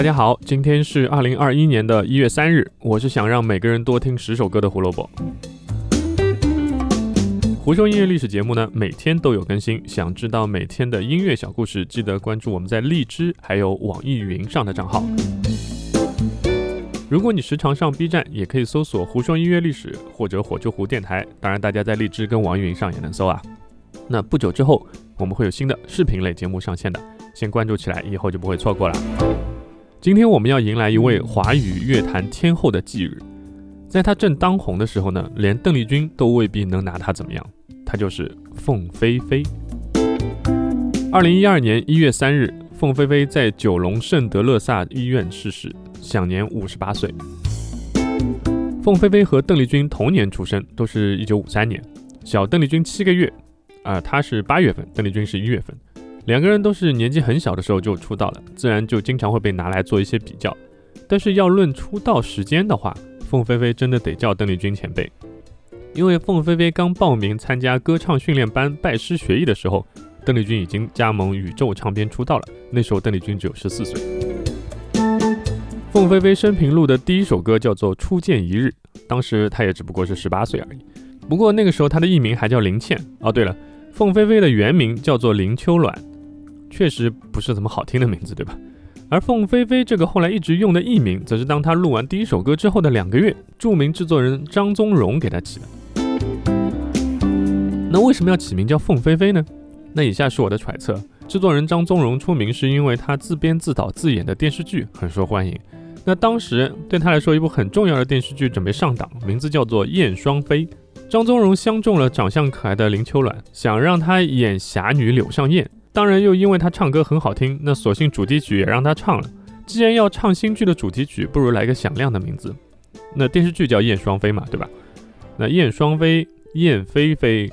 大家好，今天是二零二一年的一月三日，我是想让每个人多听十首歌的胡萝卜。胡说音乐历史节目呢，每天都有更新。想知道每天的音乐小故事，记得关注我们在荔枝还有网易云上的账号。如果你时常上 B 站，也可以搜索“胡说音乐历史”或者“火救湖电台”。当然，大家在荔枝跟网易云上也能搜啊。那不久之后，我们会有新的视频类节目上线的，先关注起来，以后就不会错过了。今天我们要迎来一位华语乐坛天后的忌日，在她正当红的时候呢，连邓丽君都未必能拿她怎么样。她就是凤飞飞。二零一二年一月三日，凤飞飞在九龙圣德勒萨医院逝世。享年五十八岁。凤飞飞和邓丽君同年出生，都是一九五三年，小邓丽君七个月，啊，她是八月份，邓丽君是一月份，两个人都是年纪很小的时候就出道了，自然就经常会被拿来做一些比较。但是要论出道时间的话，凤飞飞真的得叫邓丽君前辈，因为凤飞飞刚报名参加歌唱训练班拜师学艺的时候，邓丽君已经加盟宇宙唱片出道了，那时候邓丽君只有十四岁。凤飞飞生平录的第一首歌叫做《初见一日》，当时她也只不过是十八岁而已。不过那个时候她的艺名还叫林倩。哦，对了，凤飞飞的原名叫做林秋卵，确实不是怎么好听的名字，对吧？而凤飞飞这个后来一直用的艺名，则是当她录完第一首歌之后的两个月，著名制作人张宗荣给她起的。那为什么要起名叫凤飞飞呢？那以下是我的揣测：制作人张宗荣出名是因为他自编自导自演的电视剧很受欢迎。那当时对他来说，一部很重要的电视剧准备上档，名字叫做《燕双飞》。张宗荣相中了长相可爱的林秋卵，想让她演侠女柳上燕。当然，又因为她唱歌很好听，那索性主题曲也让她唱了。既然要唱新剧的主题曲，不如来个响亮的名字。那电视剧叫《燕双飞》嘛，对吧？那燕双飞、燕飞飞，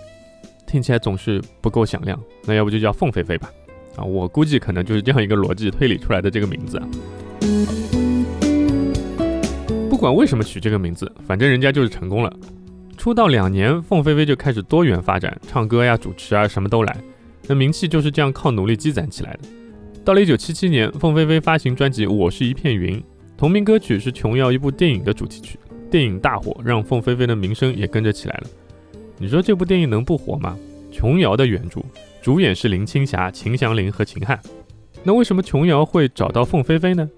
听起来总是不够响亮。那要不就叫凤飞飞吧？啊，我估计可能就是这样一个逻辑推理出来的这个名字啊。不管为什么取这个名字，反正人家就是成功了。出道两年，凤飞飞就开始多元发展，唱歌呀、主持啊，什么都来。那名气就是这样靠努力积攒起来的。到了1977年，凤飞飞发行专辑《我是一片云》，同名歌曲是琼瑶一部电影的主题曲，电影大火，让凤飞飞的名声也跟着起来了。你说这部电影能不火吗？琼瑶的原著，主演是林青霞、秦祥林和秦汉。那为什么琼瑶会找到凤飞飞呢？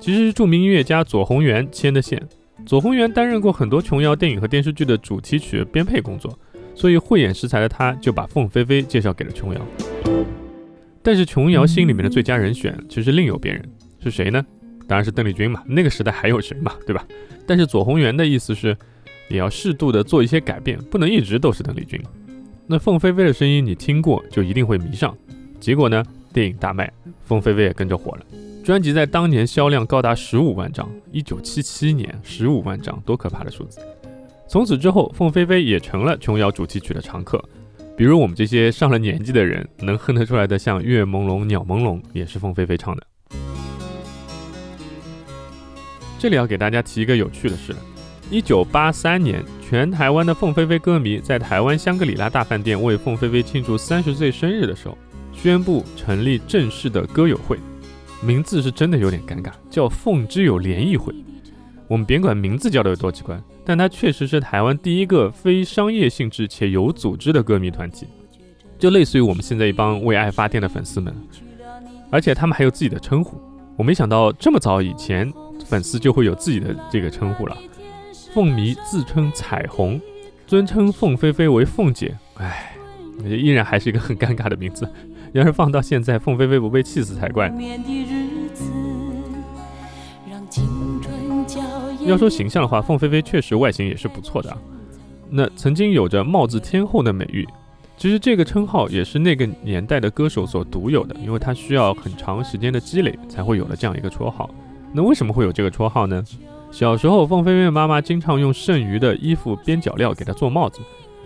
其实是著名音乐家左宏元牵的线。左宏元担任过很多琼瑶电影和电视剧的主题曲编配工作，所以慧眼识才的他就把凤飞飞介绍给了琼瑶。但是琼瑶心里面的最佳人选其实另有别人，是谁呢？当然是邓丽君嘛。那个时代还有谁嘛，对吧？但是左宏元的意思是，也要适度的做一些改变，不能一直都是邓丽君。那凤飞飞的声音你听过就一定会迷上。结果呢，电影大卖，凤飞飞也跟着火了。专辑在当年销量高达十五万张，一九七七年十五万张，多可怕的数字！从此之后，凤飞飞也成了琼瑶主题曲的常客。比如我们这些上了年纪的人能哼得出来的，像《月朦胧鸟朦胧》也是凤飞飞唱的。这里要给大家提一个有趣的事：一九八三年，全台湾的凤飞飞歌迷在台湾香格里拉大饭店为凤飞飞庆祝三十岁生日的时候，宣布成立正式的歌友会。名字是真的有点尴尬，叫凤之友联谊会。我们别管名字叫的有多奇怪，但它确实是台湾第一个非商业性质且有组织的歌迷团体，就类似于我们现在一帮为爱发电的粉丝们。而且他们还有自己的称呼，我没想到这么早以前粉丝就会有自己的这个称呼了。凤迷自称彩虹，尊称凤飞飞为凤姐。唉，依然还是一个很尴尬的名字。要是放到现在，凤飞飞不被气死才怪。要说形象的话，凤飞飞确实外形也是不错的。那曾经有着帽子天后的美誉，其实这个称号也是那个年代的歌手所独有的，因为他需要很长时间的积累才会有了这样一个绰号。那为什么会有这个绰号呢？小时候，凤飞飞妈妈经常用剩余的衣服边角料给她做帽子，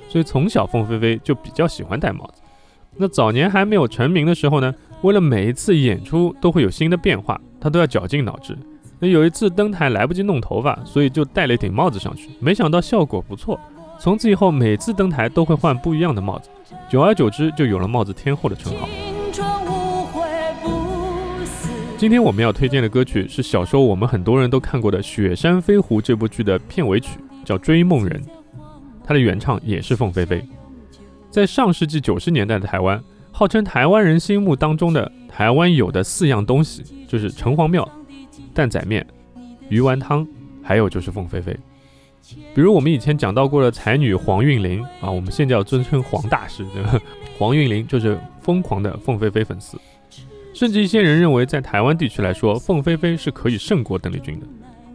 所以从小凤飞飞就比较喜欢戴帽子。那早年还没有成名的时候呢，为了每一次演出都会有新的变化，他都要绞尽脑汁。那有一次登台来不及弄头发，所以就戴了一顶帽子上去，没想到效果不错。从此以后，每次登台都会换不一样的帽子，久而久之就有了帽子天后的称号。今天我们要推荐的歌曲是小时候我们很多人都看过的《雪山飞狐》这部剧的片尾曲，叫《追梦人》，它的原唱也是凤飞飞。在上世纪九十年代的台湾，号称台湾人心目当中的台湾有的四样东西，就是城隍庙、蛋仔面、鱼丸汤，还有就是凤飞飞。比如我们以前讲到过的才女黄韵玲啊，我们现在要尊称黄大师，对吧？黄韵玲就是疯狂的凤飞飞粉丝，甚至一些人认为，在台湾地区来说，凤飞飞是可以胜过邓丽君的，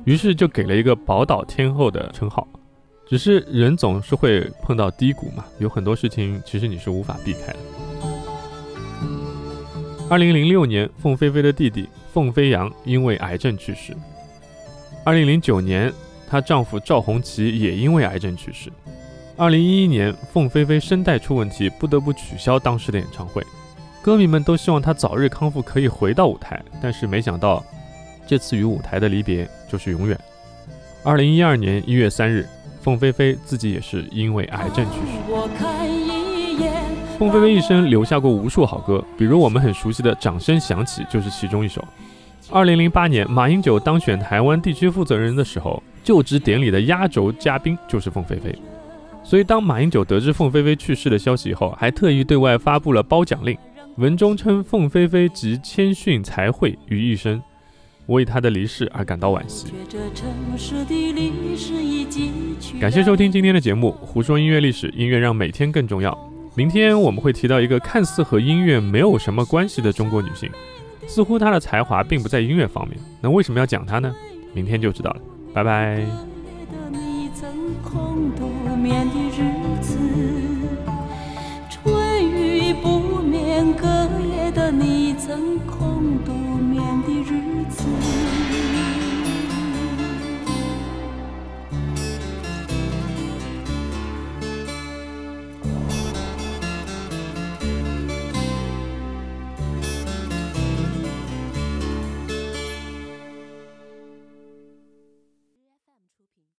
于是就给了一个宝岛天后的称号。只是人总是会碰到低谷嘛，有很多事情其实你是无法避开的。二零零六年，凤飞飞的弟弟凤飞扬因为癌症去世。二零零九年。她丈夫赵红旗也因为癌症去世。二零一一年，凤飞飞声带出问题，不得不取消当时的演唱会。歌迷们都希望她早日康复，可以回到舞台。但是没想到，这次与舞台的离别就是永远。二零一二年一月三日，凤飞飞自己也是因为癌症去世。凤飞飞一生留下过无数好歌，比如我们很熟悉的《掌声响起》就是其中一首。二零零八年，马英九当选台湾地区负责人的时候。就职典礼的压轴嘉宾就是凤飞飞，所以当马英九得知凤飞飞去世的消息以后，还特意对外发布了褒奖令，文中称凤飞飞集谦逊才慧于一身，为他的离世而感到惋惜。感谢收听今天的节目，胡说音乐历史，音乐让每天更重要。明天我们会提到一个看似和音乐没有什么关系的中国女性，似乎她的才华并不在音乐方面，那为什么要讲她呢？明天就知道了。拜拜。